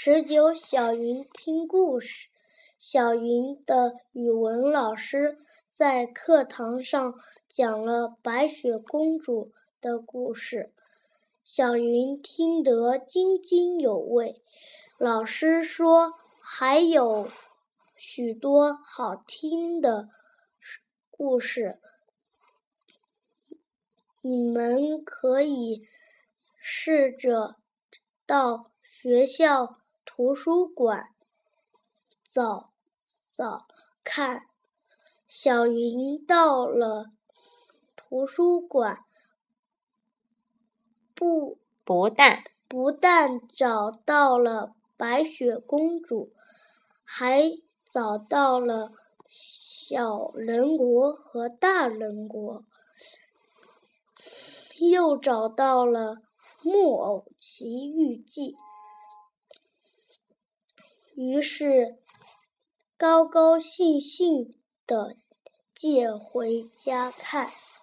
十九，小云听故事。小云的语文老师在课堂上讲了白雪公主的故事，小云听得津津有味。老师说还有许多好听的故事，你们可以试着到学校。图书馆，找找看。小云到了图书馆，不不但不但找到了白雪公主，还找到了小人国和大人国，又找到了《木偶奇遇记》。于是，高高兴兴的借回家看。